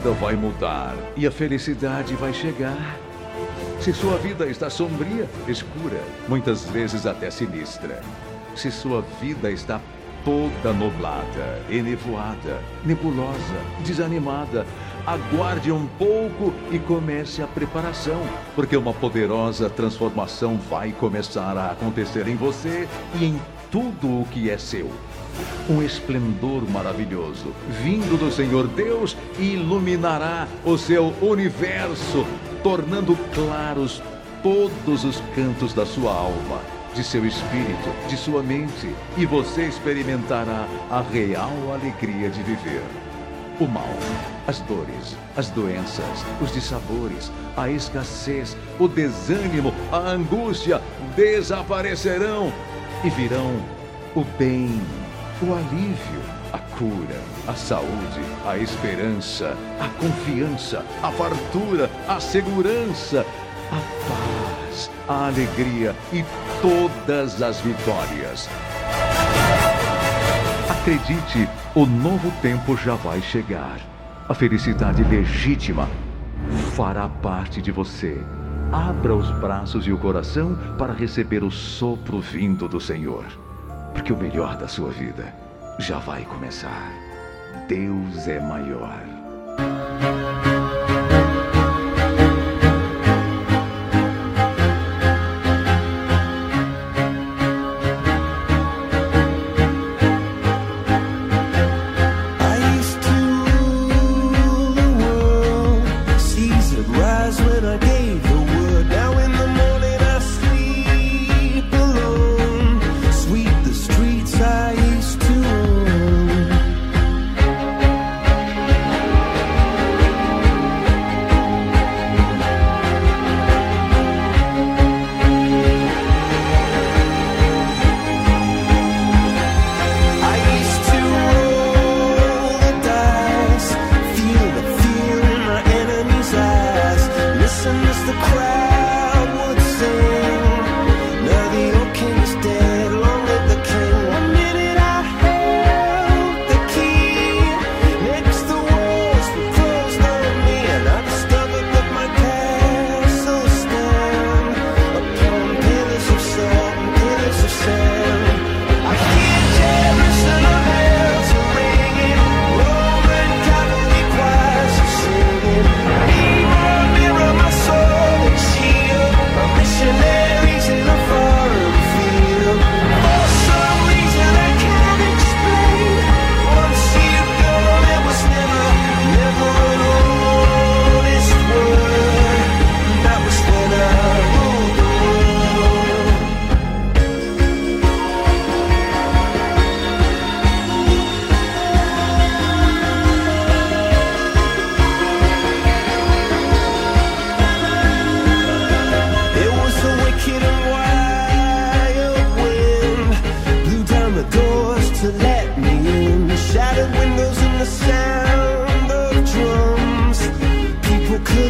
vida vai mudar e a felicidade vai chegar. Se sua vida está sombria, escura, muitas vezes até sinistra. Se sua vida está toda nublada, enevoada, nebulosa, desanimada, aguarde um pouco e comece a preparação, porque uma poderosa transformação vai começar a acontecer em você e em tudo o que é seu. Um esplendor maravilhoso, vindo do Senhor Deus, iluminará o seu universo, tornando claros todos os cantos da sua alma, de seu espírito, de sua mente, e você experimentará a real alegria de viver. O mal, as dores, as doenças, os dissabores, a escassez, o desânimo, a angústia desaparecerão e virão o bem, o alívio, a cura, a saúde, a esperança, a confiança, a fartura, a segurança, a paz, a alegria e todas as vitórias. Acredite, o novo tempo já vai chegar. A felicidade legítima fará parte de você. Abra os braços e o coração para receber o sopro vindo do Senhor. Porque o melhor da sua vida já vai começar. Deus é maior.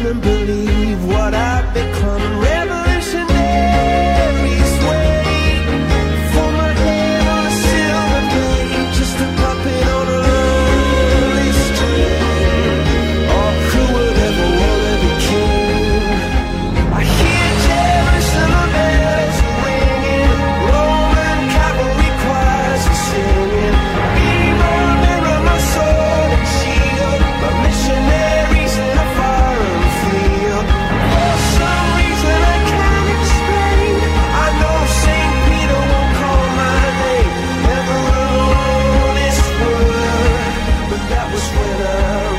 couldn't believe what I've become. With winter.